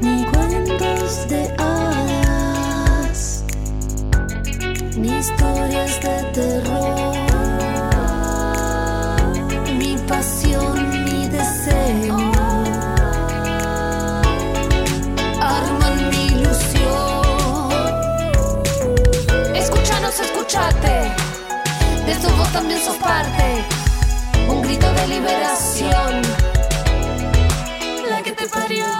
Ni cuentos de hadas, ni historias de terror. Mi pasión, mi deseo. Arman mi ilusión. Escúchanos, escúchate. De esto vos también sos parte. Un grito de liberación. La que te parió.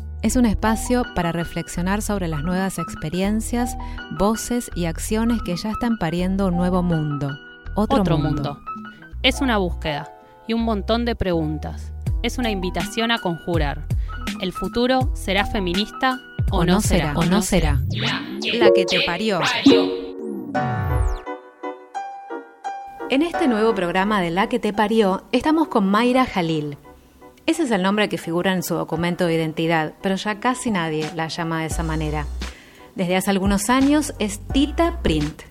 Es un espacio para reflexionar sobre las nuevas experiencias, voces y acciones que ya están pariendo un nuevo mundo. Otro, mundo. Es una búsqueda y un montón de preguntas. Es una invitación a conjurar. ¿El futuro será feminista o, no será? O no será. La que te parió. En este nuevo programa de La que te parió, estamos con Mayra Jalil. Ese es el nombre que figura en su documento de identidad, pero ya casi nadie la llama de esa manera. Desde hace algunos años es Tita Print,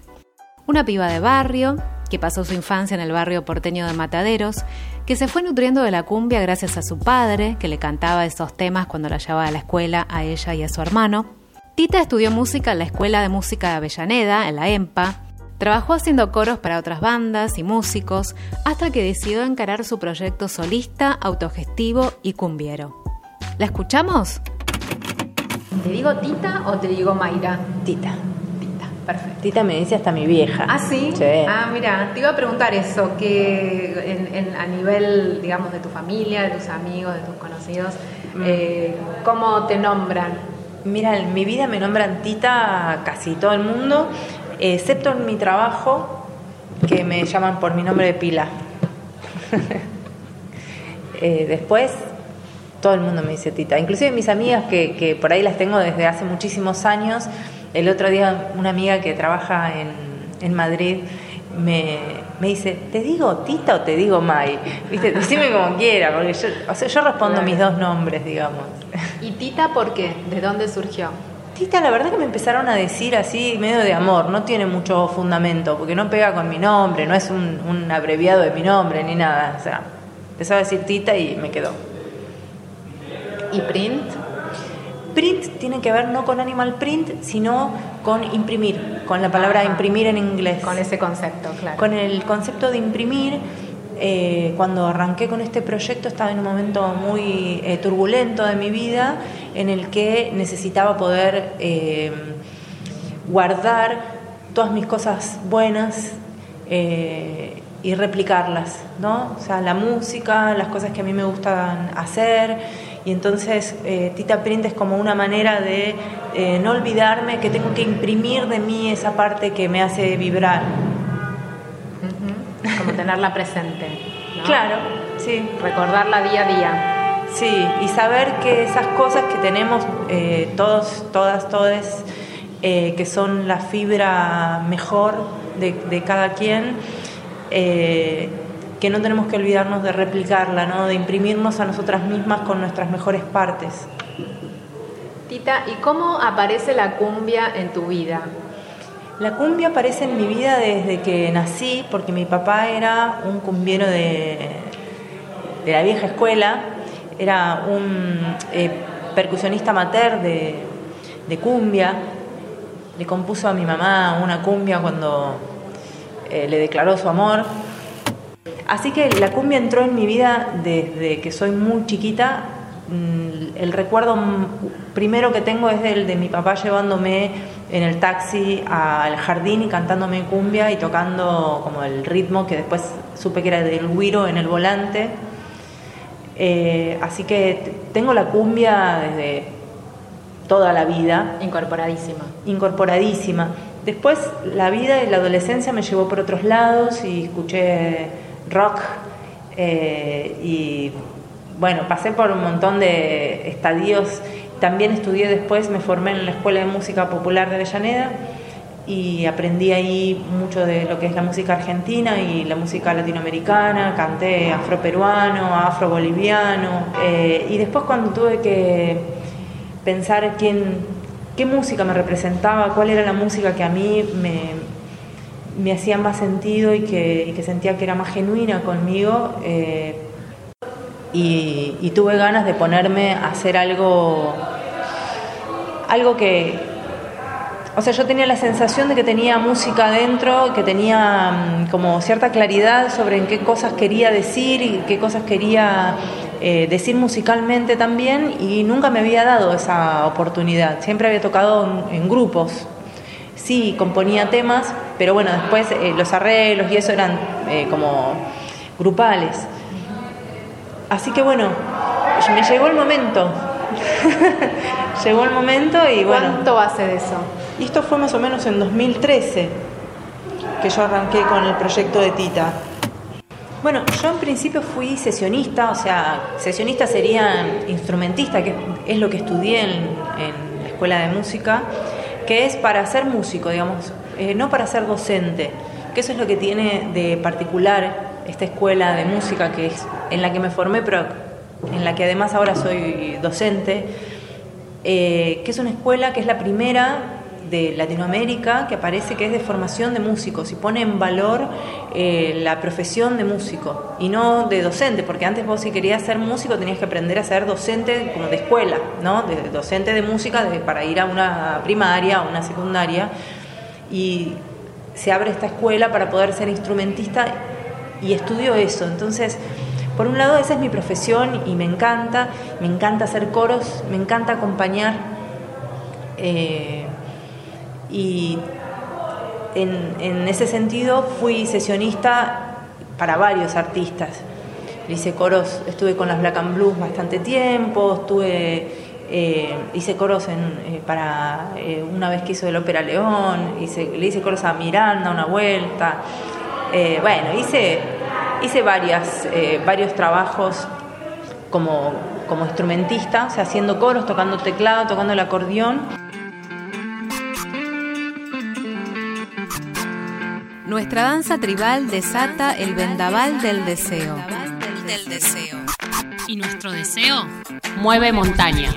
una piba de barrio que pasó su infancia en el barrio porteño de Mataderos, que se fue nutriendo de la cumbia gracias a su padre, que le cantaba esos temas cuando la llevaba a la escuela a ella y a su hermano. Tita estudió música en la Escuela de Música de Avellaneda, en la EMPA, Trabajó haciendo coros para otras bandas y músicos hasta que decidió encarar su proyecto solista, autogestivo y cumbiero. ¿La escuchamos? ¿Te digo Tita o te digo Mayra? Tita. Tita, perfecto. Tita me dice hasta mi vieja. ¿Ah, sí? Sí. Ah, mira, te iba a preguntar eso, que en- en- a nivel, digamos, de tu familia, de tus amigos, de tus conocidos, eh, ¿cómo te nombran? Mira, en mi vida me nombran Tita casi todo el mundo, excepto en mi trabajo, que me llaman por mi nombre de pila. Eh, después, todo el mundo me dice Tita. Inclusive mis amigas, que, que por ahí las tengo desde hace muchísimos años. El otro día una amiga que trabaja en, en Madrid me, me dice, ¿te digo Tita o te digo Mai? ¿Viste? Decime como quiera, porque yo, o sea, yo respondo Claro. mis dos nombres, digamos. ¿Y Tita por qué? ¿De dónde surgió? Tita, la verdad que me empezaron a decir así, medio de amor, no tiene mucho fundamento, porque no pega con mi nombre, no es un, un abreviado de mi nombre ni nada. O sea, empezaba a decir Tita y me quedó. ¿Y Print? Print tiene que ver no con animal print, sino con imprimir, con la palabra imprimir en inglés. Con ese concepto, claro. Con el concepto de imprimir, eh, cuando arranqué con este proyecto estaba en un momento muy eh, turbulento de mi vida en el que necesitaba poder eh, guardar todas mis cosas buenas y replicarlas, ¿no? O sea, la música, las cosas que a mí me gustan hacer. Y entonces Tita Print es como una manera de no olvidarme que tengo que imprimir de mí esa parte que me hace vibrar. Tenerla presente. ¿no? Claro, sí. Recordarla día a día. Sí, y saber que esas cosas que tenemos eh, todos, todas, todas, eh, que son la fibra mejor de, cada quien, eh, que no tenemos que olvidarnos de replicarla, ¿no? de imprimirnos a nosotras mismas con nuestras mejores partes. Tita, ¿y cómo aparece la cumbia en tu vida? La cumbia aparece en mi vida desde que nací, porque mi papá era un cumbiero de, de la vieja escuela, era un eh, percusionista amateur de, cumbia, le compuso a mi mamá una cumbia cuando eh, le declaró su amor. Así que la cumbia entró en mi vida desde que soy muy chiquita. Mm, el recuerdo primero que tengo es el de mi papá llevándome en el taxi al jardín y cantándome cumbia y tocando como el ritmo que después supe que era del guiro en el volante. Eh, así que tengo la cumbia desde toda la vida. Incorporadísima. Incorporadísima. Después la vida y la adolescencia me llevó por otros lados y escuché rock eh, y bueno, pasé por un montón de estadios. También estudié después, me formé en la Escuela de Música Popular de Avellaneda y aprendí ahí mucho de lo que es la música argentina y la música latinoamericana, canté afroperuano, afroboliviano eh, y después cuando tuve que pensar quién, qué música me representaba, cuál era la música que a mí me, hacía más sentido y que, sentía que era más genuina conmigo, eh, y, tuve ganas de ponerme a hacer algo, algo que, o sea, yo tenía la sensación de que tenía música adentro, que tenía mm, como cierta claridad sobre en qué cosas quería decir y qué cosas quería eh, decir musicalmente también y nunca me había dado esa oportunidad. Siempre había tocado en, grupos. Sí, componía temas, pero bueno, después eh, los arreglos y eso eran eh, como grupales. Así que bueno, me llegó el momento. llegó el momento y bueno. ¿Cuánto hace de eso? Y esto fue más o menos en 2013 que yo arranqué con el proyecto de Tita. Bueno, yo en principio fui sesionista, o sea, sesionista sería instrumentista, que es lo que estudié en, la escuela de música, que es para ser músico, digamos, eh, no para ser docente, que eso es lo que tiene de particular esta escuela de música que es en la que me formé, pero en la que además ahora soy docente, eh, que es una escuela que es la primera de Latinoamérica que parece que es de formación de músicos y pone en valor eh, la profesión de músico y no de docente, porque antes vos si querías ser músico tenías que aprender a ser docente como de escuela, ¿no? De, docente de música para ir a una primaria, a una secundaria y se abre esta escuela para poder ser instrumentista y estudio eso. Entonces, por un lado esa es mi profesión y me encanta, me encanta hacer coros, me encanta acompañar. Eh, y en, ese sentido fui sesionista para varios artistas. Hice coros, estuve con las Black and Blues bastante tiempo, estuve, eh, hice coros eh, para una vez que hizo el Ópera León, le hice coros a Miranda una vuelta. Bueno, hice, hice varias, varios trabajos como, como instrumentista, o sea, haciendo coros, tocando teclado, tocando el acordeón. Nuestra danza tribal desata el vendaval del deseo. Y nuestro deseo mueve montañas.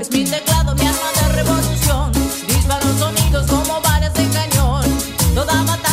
Es mi teclado, mi arma de revolución, disparo sonidos como balas de cañón. Toda batalla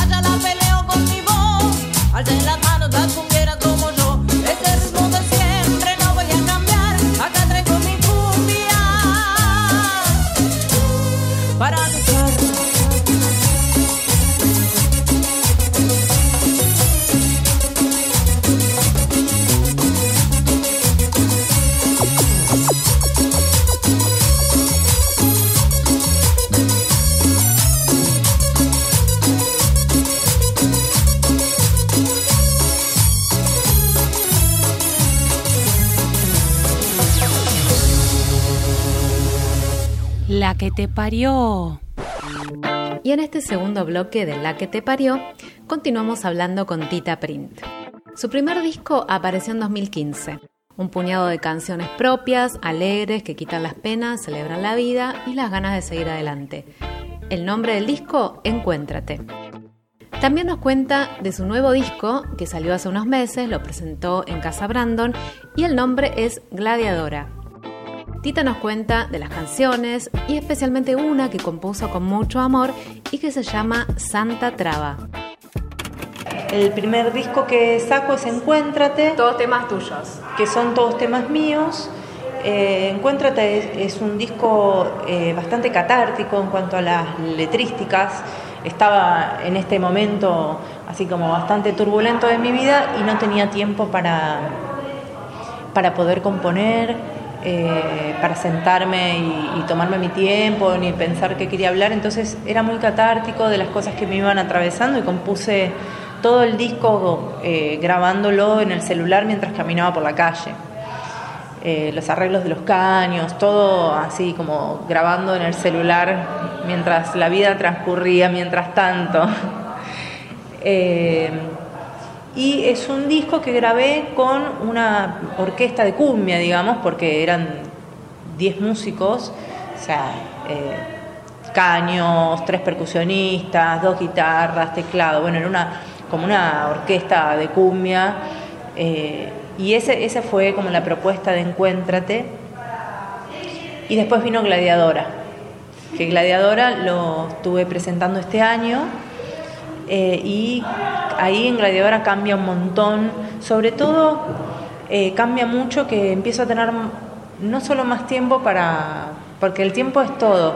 te parió. Y en este segundo bloque de La que te parió, continuamos hablando con Tita Print. Su primer disco apareció en 2015. Un puñado de canciones propias, alegres, que quitan las penas, celebran la vida y las ganas de seguir adelante. El nombre del disco, Encuéntrate. También nos cuenta de su nuevo disco, que salió hace unos meses, lo presentó en Casa Brandon, y el nombre es Gladiadora. Tita nos cuenta de las canciones y especialmente una que compuso con mucho amor y que se llama Santa Traba. El primer disco que saco es Encuéntrate, Todos temas tuyos. que son todos temas míos. Eh, Encuéntrate es, es un disco eh, bastante catártico en cuanto a las letrísticas. Estaba en este momento así como bastante turbulento de mi vida y no tenía tiempo para, para poder componer, eh, para sentarme y, tomarme mi tiempo, ni pensar qué quería hablar. Entonces era muy catártico de las cosas que me iban atravesando y compuse todo el disco eh, grabándolo en el celular mientras caminaba por la calle. Eh, los arreglos de los caños, todo así como grabando en el celular mientras la vida transcurría, mientras tanto. Y es un disco que grabé con una orquesta de cumbia, digamos, porque eran 10 músicos, o sea, eh, caños, tres percusionistas, dos guitarras, teclado, bueno, era una, como una orquesta de cumbia. eh, y ese, esa fue como la propuesta de Encuéntrate. Y después vino Gladiadora, que Gladiadora lo estuve presentando este año. Eh, y ahí en Gladiadora cambia un montón, sobre todo eh, cambia mucho que empiezo a tener no solo más tiempo para, porque el tiempo es todo,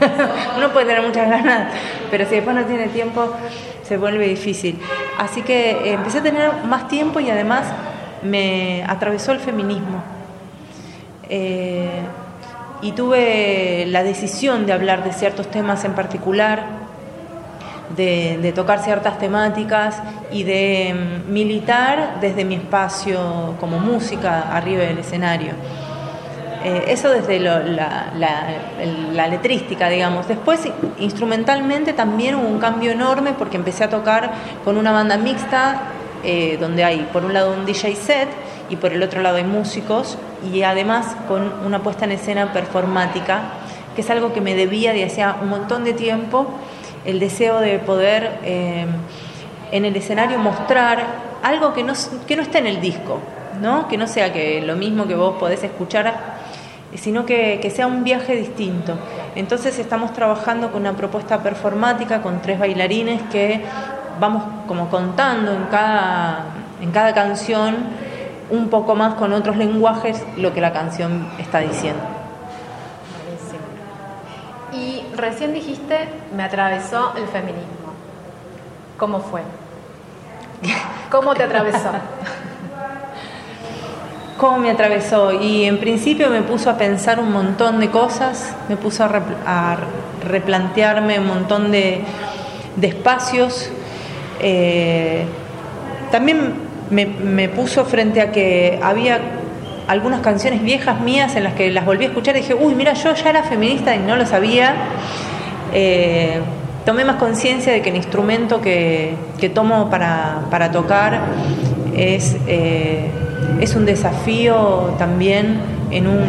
uno puede tener muchas ganas, pero si después no tiene tiempo se vuelve difícil. Así que eh, empecé a tener más tiempo y además me atravesó el feminismo. Eh, y tuve la decisión de hablar de ciertos temas en particular, de, tocar ciertas temáticas y de mm, militar desde mi espacio como música arriba del escenario. Eh, eso desde lo- la, la letrística, digamos. Después, instrumentalmente, también hubo un cambio enorme porque empecé a tocar con una banda mixta, eh, donde hay por un lado un DJ set y por el otro lado hay músicos, y además con una puesta en escena performática, que es algo que me debía de hacía un montón de tiempo, el deseo de poder eh, en el escenario mostrar algo que no, que no esté en el disco, ¿no? que no sea que lo mismo que vos podés escuchar sino que, que sea un viaje distinto. Entonces estamos trabajando con una propuesta performática con tres bailarines que vamos como contando en cada, en cada canción un poco más con otros lenguajes lo que la canción está diciendo. Recién dijiste, me atravesó el feminismo. ¿Cómo fue? ¿Cómo te atravesó? ¿Cómo me atravesó? Y en principio me puso a pensar un montón de cosas, me puso a, repl- a replantearme un montón de, de espacios. Eh, también me, me puso frente a que había algunas canciones viejas mías en las que las volví a escuchar y dije, uy, mira, yo ya era feminista y no lo sabía. Eh, tomé más conciencia de que el instrumento que, que tomo para, para tocar es... eh, es un desafío también en, un,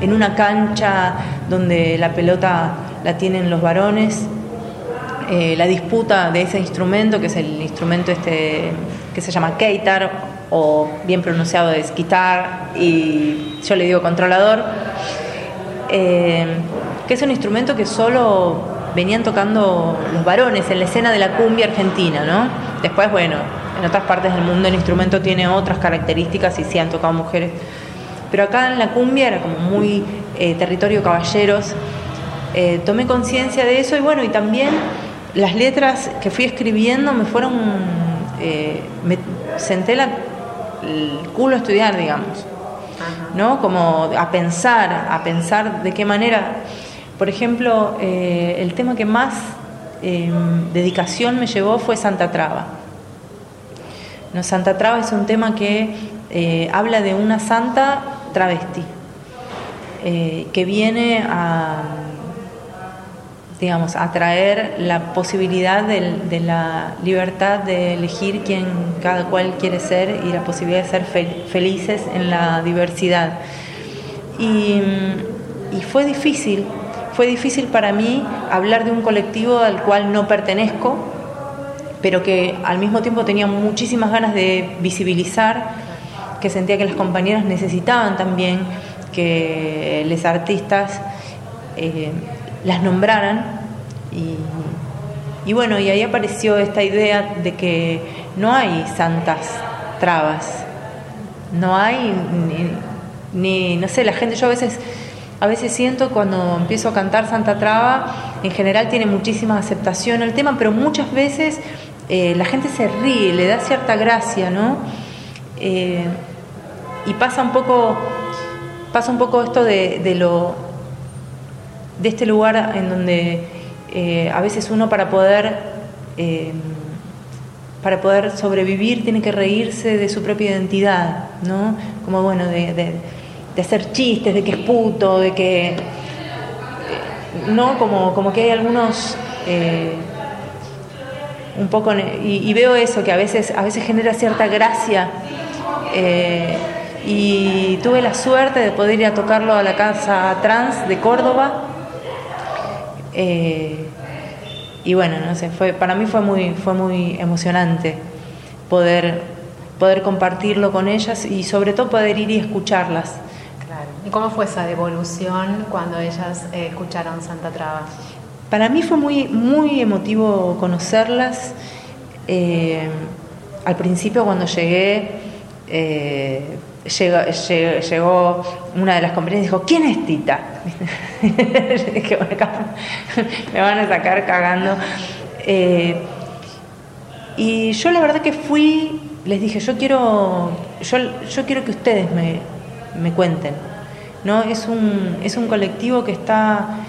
en una cancha donde la pelota la tienen los varones. Eh, la disputa de ese instrumento, que es el instrumento este que se llama keitar, o bien pronunciado es guitar, y yo le digo controlador, eh, que es un instrumento que solo venían tocando los varones en la escena de la cumbia argentina, ¿no? Después, bueno, en otras partes del mundo el instrumento tiene otras características y sí han tocado mujeres. Pero acá en la cumbia era como muy eh, territorio caballeros. Eh, tomé conciencia de eso y bueno, y también las letras que fui escribiendo me fueron, eh, me senté la, el culo a estudiar, digamos, ¿no? Como a pensar, a pensar de qué manera, por ejemplo, el tema que más dedicación me llevó fue Santa Traba. ¿No? Santa Traba es un tema que eh, habla de una santa travesti eh, que viene a, digamos, a traer la posibilidad de, la libertad de elegir quién cada cual quiere ser y la posibilidad de ser felices en la diversidad. Y, y fue difícil, fue difícil para mí hablar de un colectivo al cual no pertenezco, pero que al mismo tiempo tenía muchísimas ganas de visibilizar, que sentía que las compañeras necesitaban también que los artistas eh, las nombraran y, bueno, y ahí apareció esta idea de que no hay santas trabas, no hay ni, no sé, la gente, yo a veces, a veces siento cuando empiezo a cantar Santa Traba, en general tiene muchísima aceptación el tema, pero muchas veces eh, la gente se ríe, le da cierta gracia, ¿no? Eh, y pasa un poco, pasa un poco esto de, lo, de este lugar en donde eh, a veces uno para poder para poder sobrevivir tiene que reírse de su propia identidad, ¿no? Como bueno, de, hacer chistes, de que es puto, de que. ¿No? Como, como que hay algunos un poco y, veo eso que a veces a veces genera cierta gracia eh, y tuve la suerte de poder ir a tocarlo a la casa trans de Córdoba eh, y bueno no sé fue para mí fue muy fue muy emocionante poder poder compartirlo con ellas y sobre todo poder ir y escucharlas claro y cómo fue esa devolución cuando ellas eh, escucharon Santa Traba para mí fue muy, muy emotivo conocerlas. Eh, al principio cuando llegué, eh, llegó, una de las compañeras y dijo, ¿quién es Tita? dije, me van a sacar cagando. Eh, y yo la verdad que fui, les dije, yo quiero, yo, yo quiero que ustedes me, me cuenten. ¿no? Es, un, es un colectivo que está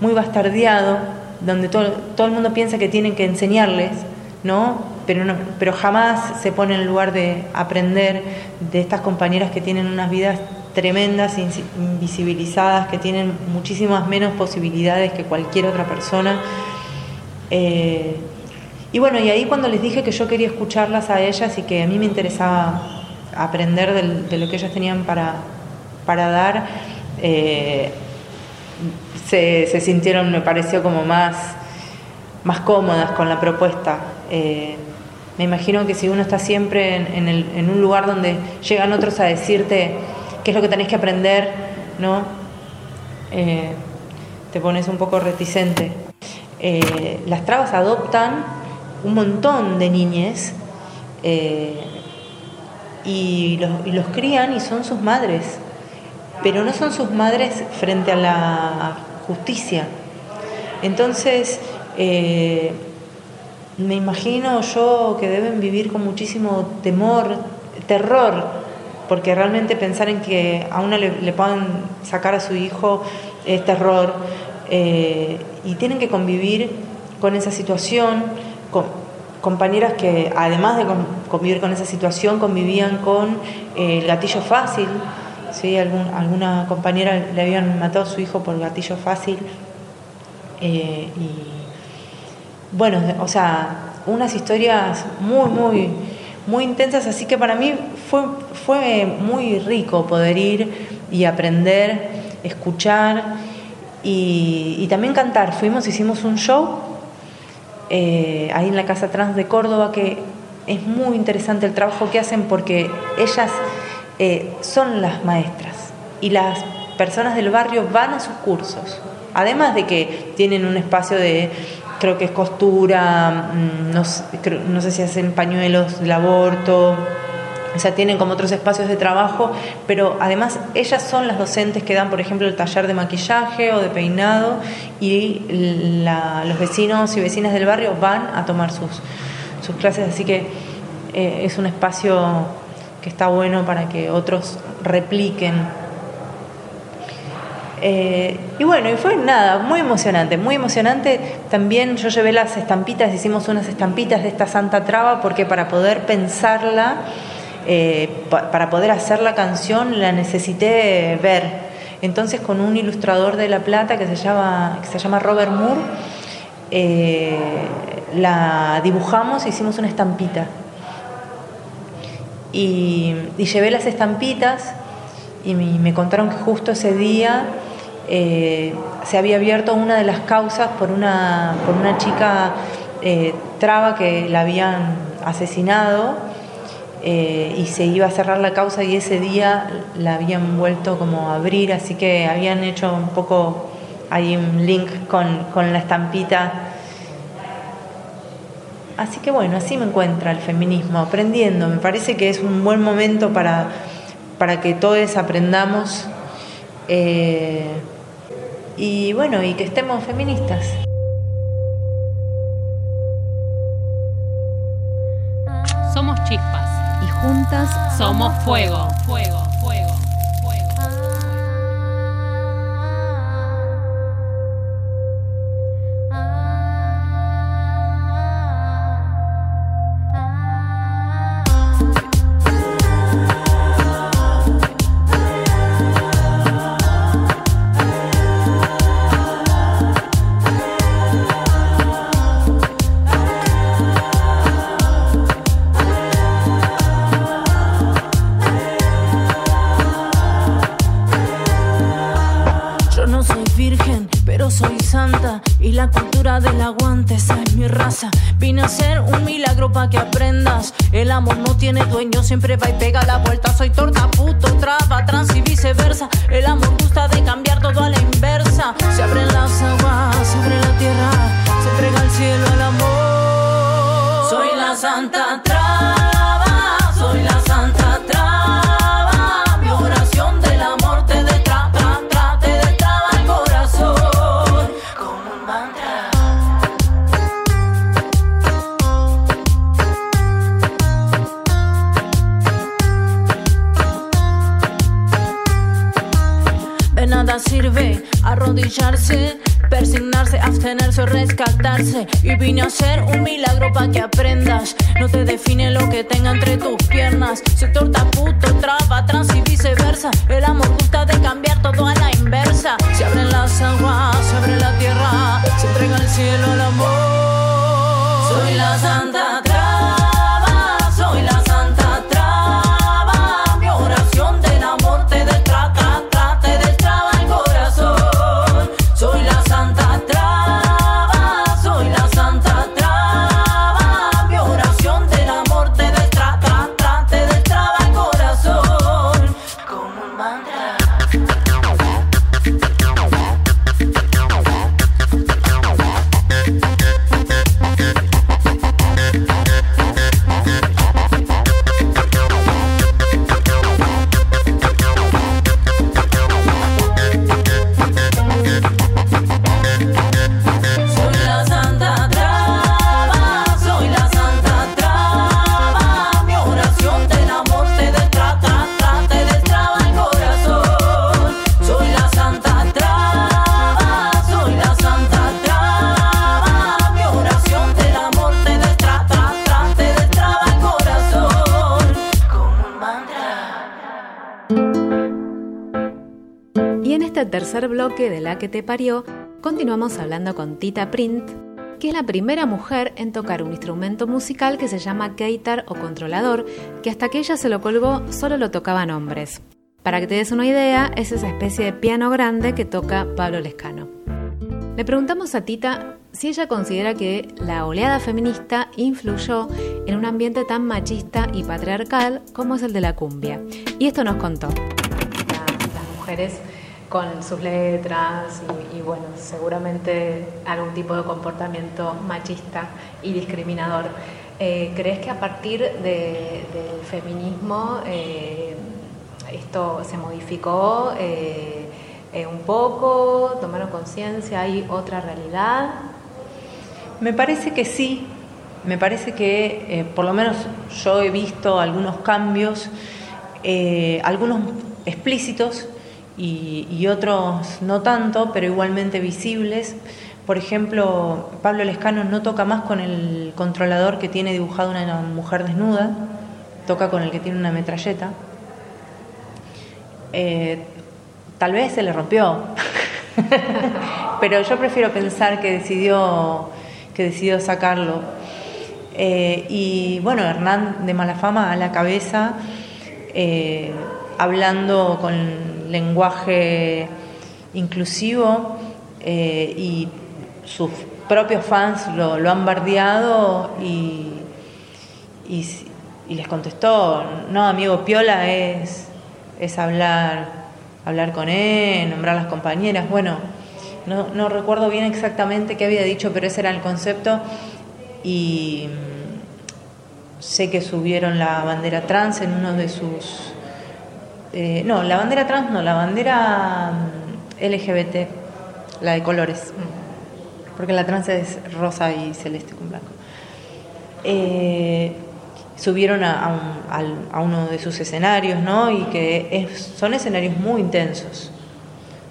muy bastardeado, donde todo, todo el mundo piensa que tienen que enseñarles, ¿no? Pero, no, pero jamás se pone en el lugar de aprender de estas compañeras que tienen unas vidas tremendas, invisibilizadas, que tienen muchísimas menos posibilidades que cualquier otra persona. Eh, y bueno, y ahí cuando les dije que yo quería escucharlas a ellas y que a mí me interesaba aprender de, lo que ellas tenían para, para dar, eh, se, sintieron, me pareció, como más, más cómodas con la propuesta. Eh, me imagino que si uno está siempre en, un lugar donde llegan otros a decirte qué es lo que tenés que aprender, ¿no? Eh, te pones un poco reticente. Eh, las trabas adoptan un montón de niñes y los crían y son sus madres, pero no son sus madres frente a la justicia. Entonces, eh, me imagino yo que deben vivir con muchísimo temor, terror, porque realmente pensar en que a una le, puedan sacar a su hijo es terror, eh, y tienen que convivir con esa situación, con compañeras que además de convivir con esa situación, convivían con eh, el gatillo fácil, ¿sí? Algún, alguna compañera le habían matado a su hijo por gatillo fácil. Eh, y bueno, o sea, unas historias muy, muy, muy intensas, así que para mí fue, fue muy rico poder ir y aprender, escuchar y, también cantar. Fuimos, hicimos un show eh, ahí en la Casa Trans de Córdoba que es muy interesante el trabajo que hacen porque ellas eh, son las maestras y las personas del barrio van a sus cursos. Además de que tienen un espacio de, creo que es costura, mm, no, no sé si hacen pañuelos del aborto, o sea, tienen como otros espacios de trabajo, pero además ellas son las docentes que dan, por ejemplo, el taller de maquillaje o de peinado y los vecinos y vecinas del barrio van a tomar sus, sus clases, así que eh, es un espacio que está bueno para que otros repliquen. Eh, y bueno, y fue nada, muy emocionante, muy emocionante. También yo llevé las estampitas, hicimos unas estampitas de esta Santa Traba, porque para poder pensarla, eh, para poder hacer la canción, la necesité ver. Entonces, con un ilustrador de La Plata que se llama, que se llama Robert Moore, la dibujamos hicimos una estampita. Y, llevé las estampitas y me, contaron que justo ese día eh, se había abierto una de las causas por una, por una chica eh, traba que la habían asesinado eh, y se iba a cerrar la causa y ese día la habían vuelto como a abrir, así que habían hecho un poco ahí un link con, con la estampita Así que bueno, así me encuentra el feminismo, aprendiendo. Me parece que es un buen momento para, para que todos aprendamos eh, y bueno, y que estemos feministas. Juntas somos fuego. fuego. Siempre va y pega la de La que te parió, continuamos hablando con Tita Print, que es la primera mujer en tocar un instrumento musical que se llama keitar o controlador, que hasta que ella se lo colgó solo lo tocaban hombres. Para que te des una idea, es esa especie de piano grande que toca Pablo Lescano. Le preguntamos a Tita si ella considera que la oleada feminista influyó en un ambiente tan machista y patriarcal como es el de la cumbia. Y esto nos contó. Las mujeres con sus letras y, bueno, seguramente algún tipo de comportamiento machista y discriminador. Eh, ¿Crees que a partir del feminismo eh, esto se modificó eh, un poco? ¿Tomaron conciencia? ¿Hay otra realidad? Me parece que sí, me parece que por lo menos yo he visto algunos cambios, algunos explícitos, y, otros no tanto, pero igualmente visibles. Por ejemplo, Pablo Lescano no toca más con el controlador que tiene dibujado una mujer desnuda, toca con el que tiene una metralleta. Eh, tal vez se le rompió, pero yo prefiero pensar que decidió, que decidió sacarlo. Eh, y bueno, Hernán de Malafama a la cabeza, eh, hablando con lenguaje inclusivo eh, y sus propios fans lo, han bardeado y, les contestó, no, amigo, Piola es, es hablar, hablar con él, nombrar las compañeras, bueno, no, no recuerdo bien exactamente qué había dicho, pero ese era el concepto. Y mm, sé que subieron la bandera trans en uno de sus eh, no, la bandera trans no, la bandera mm, LGBT, la de colores, porque la trans es rosa y celeste con blanco. Eh, subieron a, uno de sus escenarios, ¿no? Y que son escenarios muy intensos,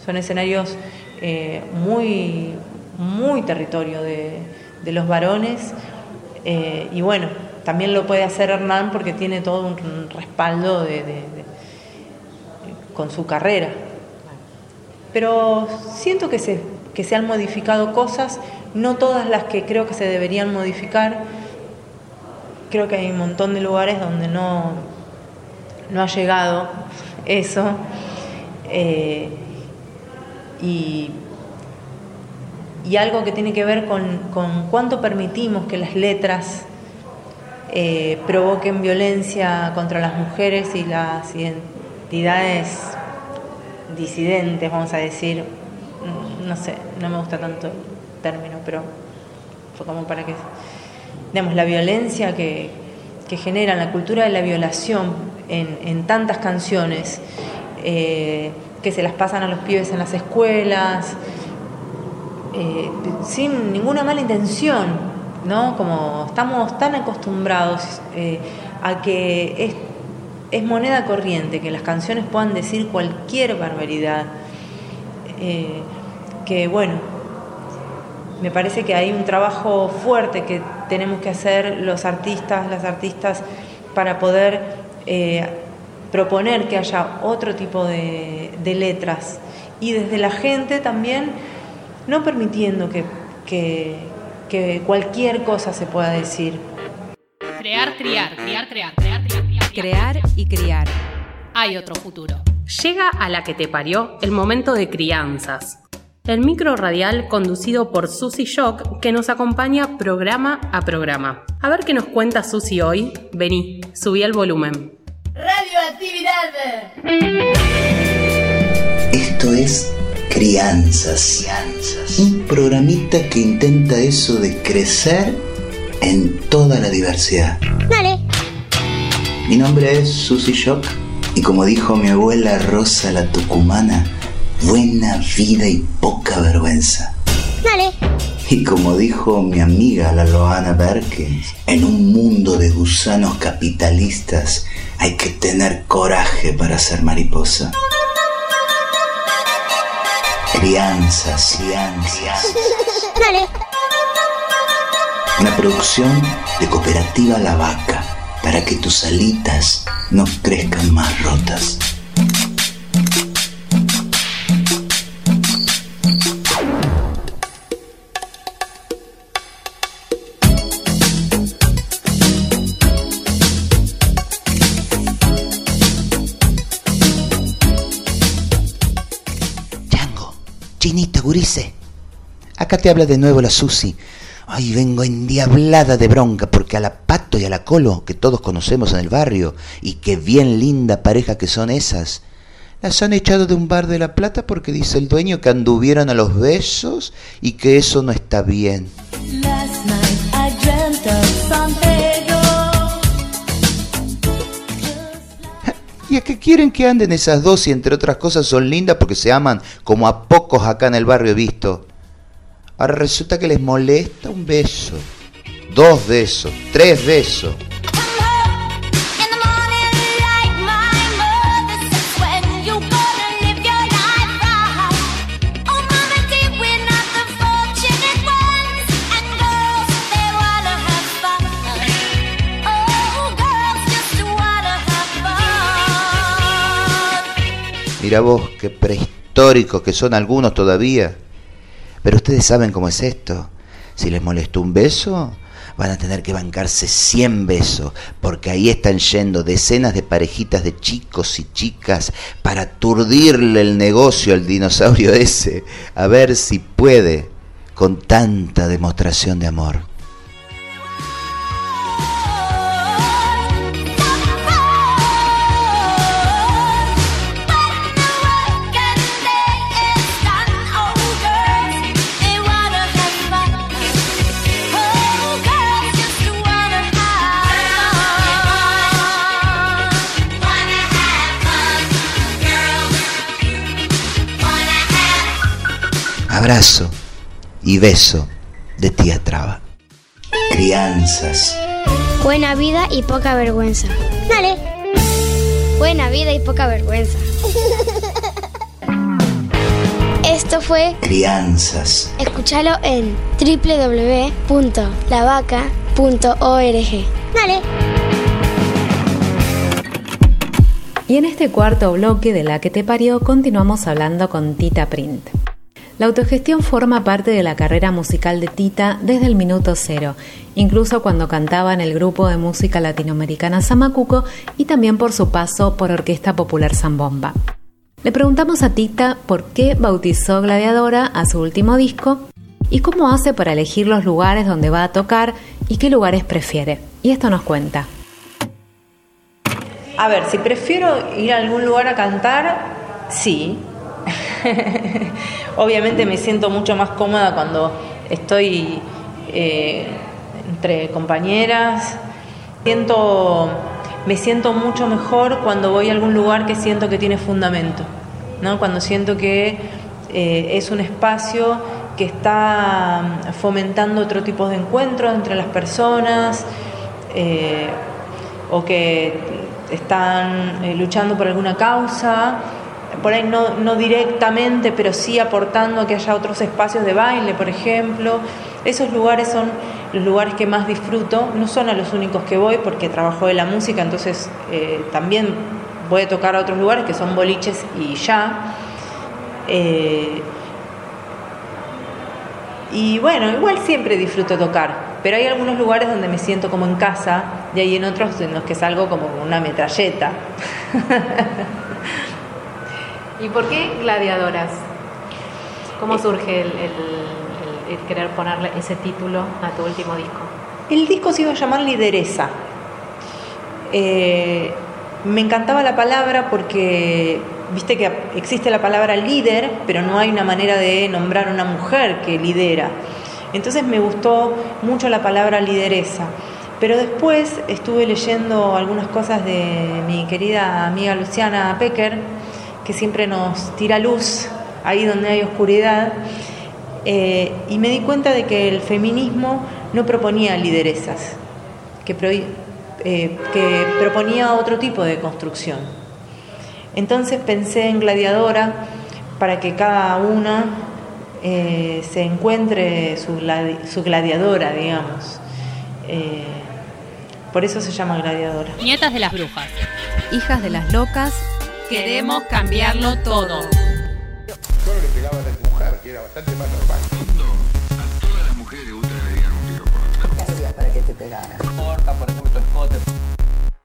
son escenarios eh, muy, muy territorio de, los varones. y bueno, también lo puede hacer Hernán porque tiene todo un respaldo de con su carrera. Pero siento que se, que se han modificado cosas, no todas las que creo que se deberían modificar. Creo que hay un montón de lugares donde no, no ha llegado eso. Eh, y, algo que tiene que ver con, cuánto permitimos que las letras eh, provoquen violencia contra las mujeres y las entidades disidentes, vamos a decir, no sé, no me gusta tanto el término, pero fue como para que, digamos, la violencia que, que genera la cultura de la violación en, tantas canciones, eh, que se las pasan a los pibes en las escuelas, eh, sin ninguna mala intención, ¿no? Como estamos tan acostumbrados eh, a que es es moneda corriente que las canciones puedan decir cualquier barbaridad. Eh, que bueno, me parece que hay un trabajo fuerte que tenemos que hacer los artistas, las artistas, para poder eh, proponer que haya otro tipo de, letras. Y desde la gente también, no permitiendo que, que cualquier cosa se pueda decir. Crear, criar, criar, crear, crear, y criar. Hay otro futuro. Llega a la que te parió el momento de crianzas. El micro radial conducido por Susy Shock que nos acompaña programa a programa. A ver qué nos cuenta Susy hoy. Vení, subí el volumen. Radioactividad. Esto es Crianzas. Crianzas. Un programita que intenta eso de crecer en toda la diversidad. Dale. Mi nombre es Susy Shock y como dijo mi abuela Rosa la Tucumana, buena vida y poca vergüenza. Dale. Y como dijo mi amiga la Loana Berkins, en un mundo de gusanos capitalistas hay que tener coraje para ser mariposa. Crianzas, crianzas. Dale. Una producción de Cooperativa La Vaca para que tus alitas no crezcan más rotas. Chango, chinita, gurice. Acá te habla de nuevo la Susi Ay, vengo endiablada de bronca porque a la Pato y a la Colo, que todos conocemos en el barrio, y qué bien linda pareja que son esas, las han echado de un bar de La Plata porque dice el dueño que anduvieron a los besos y que eso no está bien. ¿Y a qué quieren que anden esas dos y entre otras cosas son lindas porque se aman como a pocos acá en el barrio he visto? Ahora resulta que les molesta un beso, dos besos, tres besos. Mira vos, qué prehistóricos que son algunos todavía. Pero ustedes saben cómo es esto. Si les molestó un beso, van a tener que bancarse 100 besos, porque ahí están yendo decenas de parejitas de chicos y chicas para aturdirle el negocio al dinosaurio ese, a ver si puede con tanta demostración de amor. Abrazo y beso de tía Traba. Crianzas. Buena vida y poca vergüenza. Dale. Buena vida y poca vergüenza. Esto fue Crianzas. Escúchalo en www.lavaca.org. Dale. Y en este cuarto bloque de La que te parió continuamos hablando con Tita Print. La autogestión forma parte de la carrera musical de Tita desde el minuto cero, incluso cuando cantaba en el grupo de música latinoamericana Samacuco y también por su paso por Orquesta Popular Zambomba. Le preguntamos a Tita por qué bautizó Gladiadora a su último disco y cómo hace para elegir los lugares donde va a tocar y qué lugares prefiere. Y esto nos cuenta. A ver, si prefiero ir a algún lugar a cantar, sí, Obviamente me siento mucho más cómoda cuando estoy eh, entre compañeras. Siento, me siento mucho mejor cuando voy a algún lugar que siento que tiene fundamento, ¿no? cuando siento que eh, es un espacio que está fomentando otro tipo de encuentros entre las personas eh, o que están luchando por alguna causa por ahí no, directamente, pero sí aportando que haya otros espacios de baile, por ejemplo. Esos lugares son los lugares que más disfruto, no son los únicos que voy porque trabajo de la música, entonces eh, también voy a tocar a otros lugares que son boliches y ya. Eh, y bueno, igual siempre disfruto tocar, pero hay algunos lugares donde me siento como en casa y hay en otros en los que salgo como una metralleta. ¿Y por qué gladiadoras? ¿Cómo eh, surge el, querer ponerle ese título a tu último disco? El disco se iba a llamar Lideresa. Eh, me encantaba la palabra porque, viste que existe la palabra líder, pero no hay una manera de nombrar a una mujer que lidera. Entonces me gustó mucho la palabra lideresa. Pero después estuve leyendo algunas cosas de mi querida amiga Luciana Pecker, que siempre nos tira luz ahí donde hay oscuridad. Eh, y me di cuenta de que el feminismo no proponía lideresas, que, eh, que proponía otro tipo de construcción. Entonces pensé en gladiadora para que cada una eh, se encuentre su, su gladiadora, digamos. por eso se llama gladiadora. Nietas de las brujas. Hijas de las locas Queremos cambiarlo todo. Solo le pegaba a la mujer, que era bastante más normal. A todas las mujeres le gusta que le digan un tiro por ¿Qué hacías para que te pegara? Corta, por ejemplo, escote.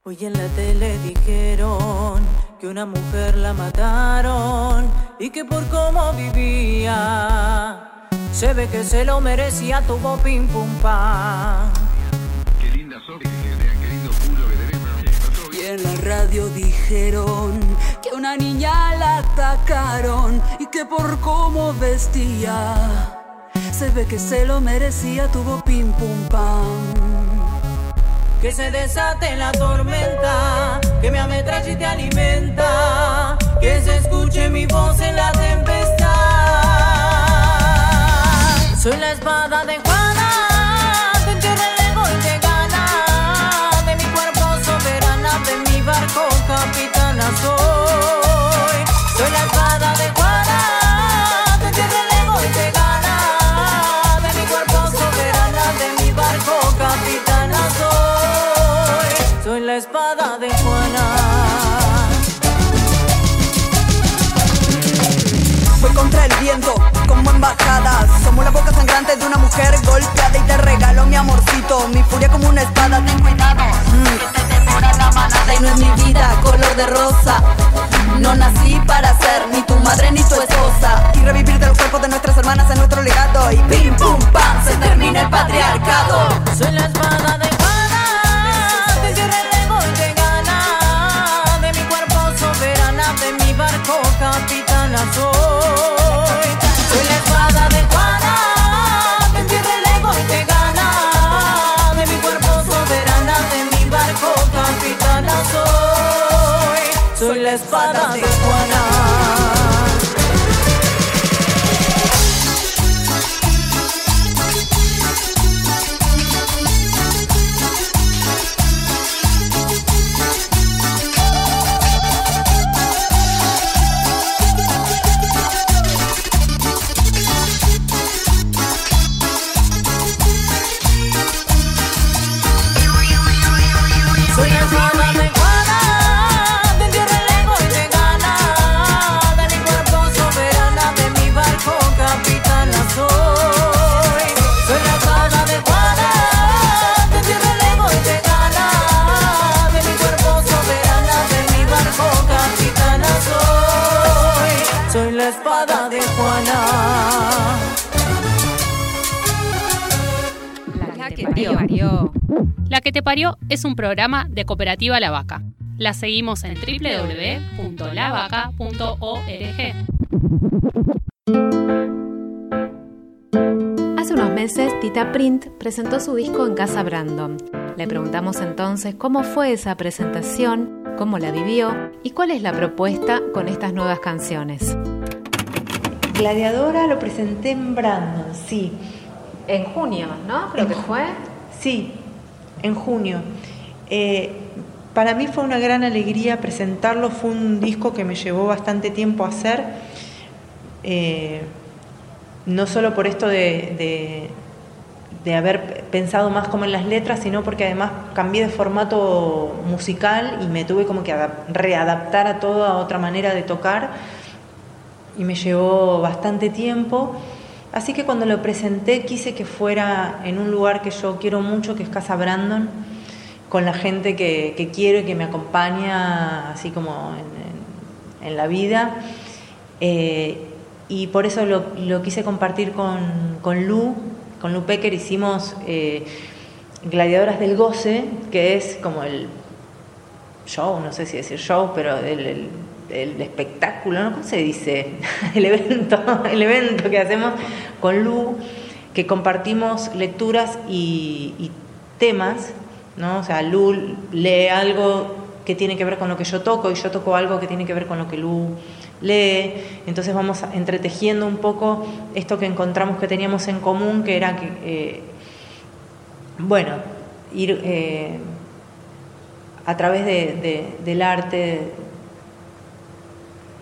Hoy en la tele dijeron que una mujer la mataron y que por cómo vivía se ve que se lo merecía, tuvo pim pum pam. Qué linda sos, qué lindo culo que tenés, pero Y en la radio dijeron que una niña la atacaron y que por cómo vestía se ve que se lo merecía, tuvo pim pum pam. Que se desate la tormenta, que me ametralla y te alimenta, que se escuche mi voz en la tempestad. Soy la espada de Juana, te entierra el ego y te gana, de mi cuerpo soberana, de mi barco capitana soy. Como embajadas. Somos la boca sangrante de una mujer golpeada y te regalo mi amorcito. Mi furia como una espada, ten cuidado. Mm, la manada y no es mi vida color de rosa. No nací para ser ni tu madre ni tu esposa. Y revivir de los cuerpos de nuestras hermanas en nuestro legado. Y pim pum pam, se termina el patriarcado. Soy la espada de soy. Juana. La que te parió. La que te parió es un programa de Cooperativa La Vaca. La seguimos en www.lavaca.org. Hace unos meses, Tita Print presentó su disco en Casa Brandon. Le preguntamos entonces cómo fue esa presentación, cómo la vivió y cuál es la propuesta con estas nuevas canciones. Gladiadora lo presenté en Brandon, sí. En junio, ¿no? Creo que fue. Sí, en junio. Eh, para mí fue una gran alegría presentarlo, fue un disco que me llevó bastante tiempo a hacer, eh, no solo por esto de, de- de haber pensado más como en las letras, sino porque además cambié de formato musical y me tuve como que adap- readaptar a toda otra manera de tocar y me llevó bastante tiempo. Así que cuando lo presenté quise que fuera en un lugar que yo quiero mucho, que es Casa Brandon, con la gente que, que quiero y que me acompaña así como en, en- la vida. Eh, y por eso lo, lo quise compartir con, con Lu, con Lu Pecker, hicimos eh, Gladiadoras del Goce, que es como el show, no sé si decir show, pero el- el espectáculo, ¿no? ¿Cómo se dice? El evento, el evento que hacemos con Lu, que compartimos lecturas y, temas, ¿no? O sea, Lu lee algo que tiene que ver con lo que yo toco y yo toco algo que tiene que ver con lo que Lu lee. Entonces vamos entretejiendo un poco esto que encontramos que teníamos en común, que era que, eh, bueno, ir eh, a través de- de- del arte,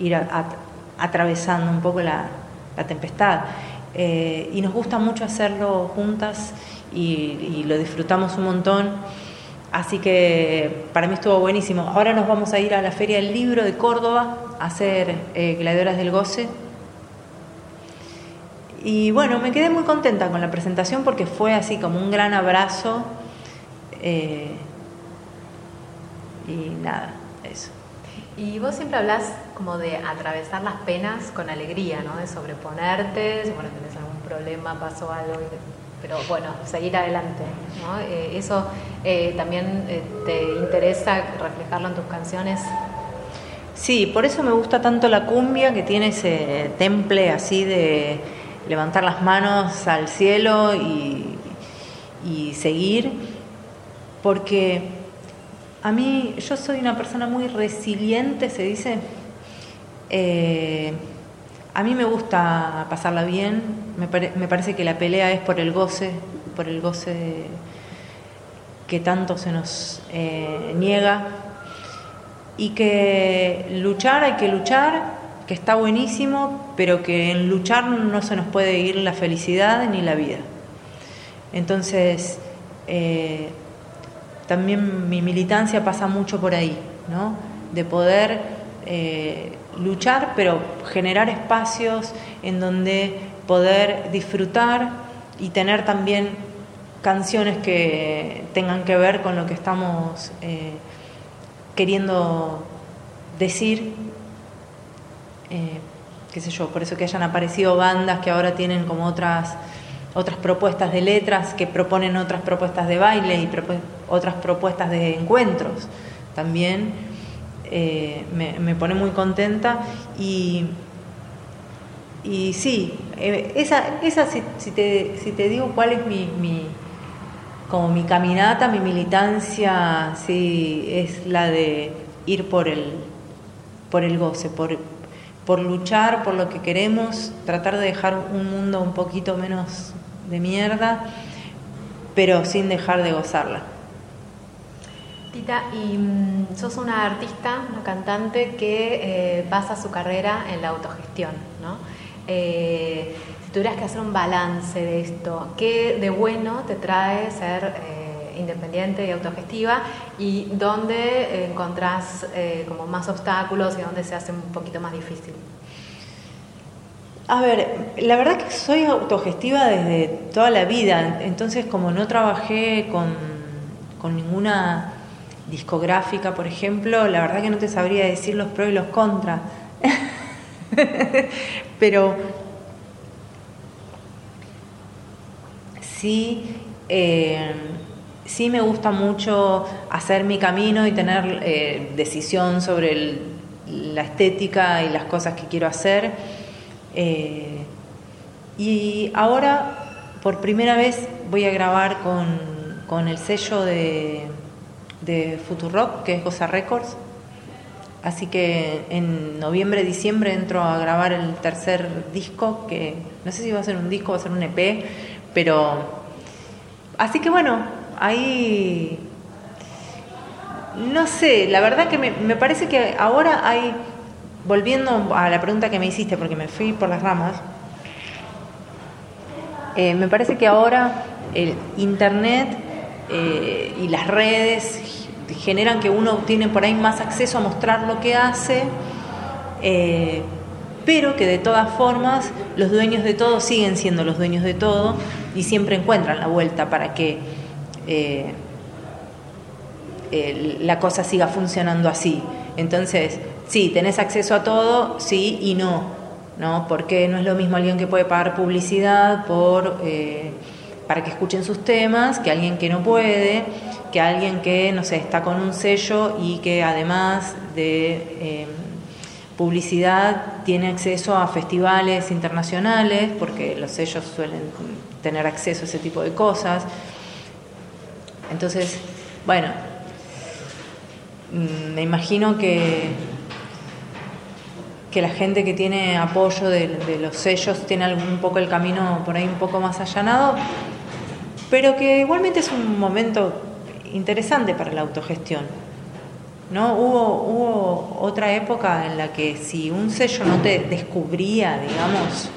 ir atravesando un poco la, tempestad. Eh, y nos gusta mucho hacerlo juntas y, lo disfrutamos un montón. Así que para mí estuvo buenísimo. Ahora nos vamos a ir a la Feria del Libro de Córdoba a hacer eh, Gladiadoras del Goce. Y bueno, me quedé muy contenta con la presentación porque fue así como un gran abrazo. eh, y nada. Y vos siempre hablas como de atravesar las penas con alegría, ¿no? De sobreponerte, bueno, tenés algún problema, pasó algo, pero bueno, seguir adelante, ¿no? Eh, eso eh, también eh, te interesa reflejarlo en tus canciones. Sí, por eso me gusta tanto la cumbia, que tiene ese temple así de levantar las manos al cielo y seguir, porque a mí, yo soy una persona muy resiliente, se dice. Eh, a mí me gusta pasarla bien, me, parece que la pelea es por el goce, por el goce que tanto se nos eh, niega y que luchar hay que luchar, que está buenísimo, pero que en luchar no se nos puede ir la felicidad ni la vida. Entonces, eh, también mi militancia pasa mucho por ahí, ¿no? de poder eh, luchar, pero generar espacios en donde poder disfrutar y tener también canciones que tengan que ver con lo que estamos eh, queriendo decir, eh, qué sé yo, por eso que hayan aparecido bandas que ahora tienen como otras otras propuestas de letras que proponen otras propuestas de baile y otras propuestas de encuentros. También eh, me, pone muy contenta y, y sí, eh, esa, esa si, te, si te digo cuál es mi, mi, como mi caminata, mi militancia, sí, es la de ir por el, por el goce, por, por luchar por lo que queremos, tratar de dejar un mundo un poquito menos de mierda, pero sin dejar de gozarla. Tita, y mm, sos una artista, una cantante que eh, basa su carrera en la autogestión, ¿no? Eh, si tuvieras que hacer un balance de esto, ¿qué de bueno te trae ser eh, independiente y autogestiva y dónde encontrás como más obstáculos y dónde se hace un poquito más difícil? A ver, la verdad que soy autogestiva desde toda la vida, entonces como no trabajé con, ninguna discográfica, por ejemplo, la verdad que no te sabría decir los pros y los contras. Pero sí, eh, sí me gusta mucho hacer mi camino y tener eh, decisión sobre la estética y las cosas que quiero hacer. Eh, y ahora, por primera vez, voy a grabar con, el sello de, de Futurock, que es Goza Records. Así que en noviembre, diciembre entro a grabar el tercer disco, que no sé si va a ser un disco va a ser un EP, pero... Así que bueno, ahí... No sé, la verdad que me parece que ahora hay volviendo a la pregunta que me hiciste, porque me fui por las ramas, eh, me parece que ahora el Internet eh, y las redes generan que uno tiene por ahí más acceso a mostrar lo que hace, eh, pero que de todas formas los dueños de todo siguen siendo los dueños de todo y siempre encuentran la vuelta para que la cosa siga funcionando así. Entonces, sí, tenés acceso a todo, sí y no, ¿no? Porque no es lo mismo alguien que puede pagar publicidad por, eh, para que escuchen sus temas que alguien que no puede, que alguien que, no sé, está con un sello y que además de eh, publicidad tiene acceso a festivales internacionales, porque los sellos suelen tener acceso a ese tipo de cosas. Entonces, bueno, mm, me imagino que que la gente que tiene apoyo de, los sellos tiene algún, un poco el camino por ahí un poco más allanado, pero que igualmente es un momento interesante para la autogestión. ¿no? Hubo, hubo otra época en la que si un sello no te descubría, digamos,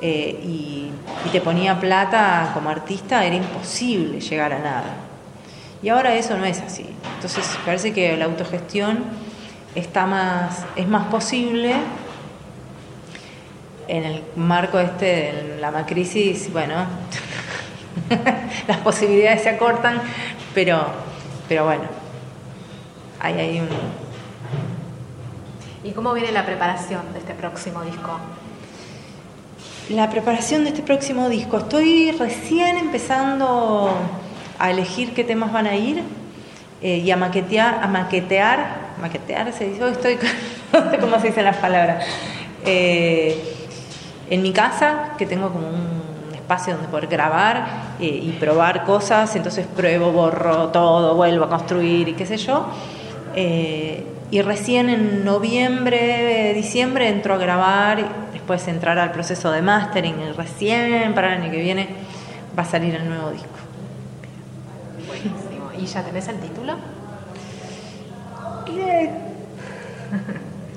eh, y, y te ponía plata como artista, era imposible llegar a nada. Y ahora eso no es así. Entonces parece que la autogestión está más, es más posible en el marco este de la macrisis, bueno, las posibilidades se acortan, pero, pero bueno, ahí hay un, ¿Y cómo viene la preparación de este próximo disco? La preparación de este próximo disco. Estoy recién empezando a elegir qué temas van a ir eh, y a maquetear, a maquetear, maquetear se dice, estoy, no sé cómo se dicen las palabras. Eh, en mi casa, que tengo como un espacio donde poder grabar eh, y probar cosas, entonces pruebo, borro todo, vuelvo a construir y qué sé yo. y recién en noviembre, diciembre entro a grabar, después entrar al proceso de mastering, y recién para el año que viene va a salir el nuevo disco. ¿Y ya tenés el título?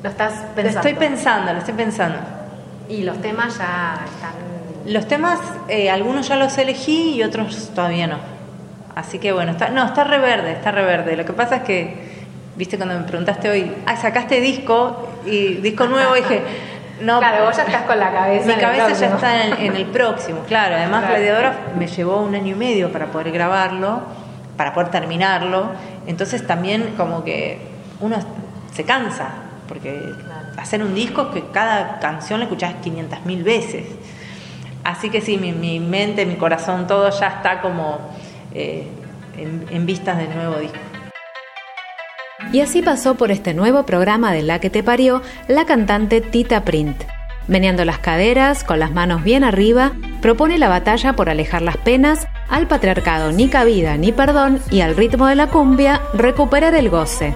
Lo estás pensando. Lo estoy pensando, lo estoy pensando. ¿Y los temas ya están...? Los temas, eh, algunos ya los elegí y otros todavía no. Así que bueno, está, no, está reverde, está reverde. Lo que pasa es que, viste, cuando me preguntaste hoy, ah, sacaste disco y disco nuevo, dije, no. Claro, vos ya estás con la cabeza. Mi cabeza ya está en, el próximo, claro. Además, Gladiadora me llevó un año y medio para poder grabarlo para poder terminarlo. Entonces también como que uno se cansa, porque hacer un disco es que cada canción la escuchás 500 mil veces. Así que sí, mi, mente, mi corazón, todo ya está como eh, en, en vistas del nuevo disco. Y así pasó por este nuevo programa de La que te parió la cantante Tita Print. Meneando las caderas, con las manos bien arriba, propone la batalla por alejar las penas, al patriarcado ni cabida ni perdón y al ritmo de la cumbia recuperar el goce.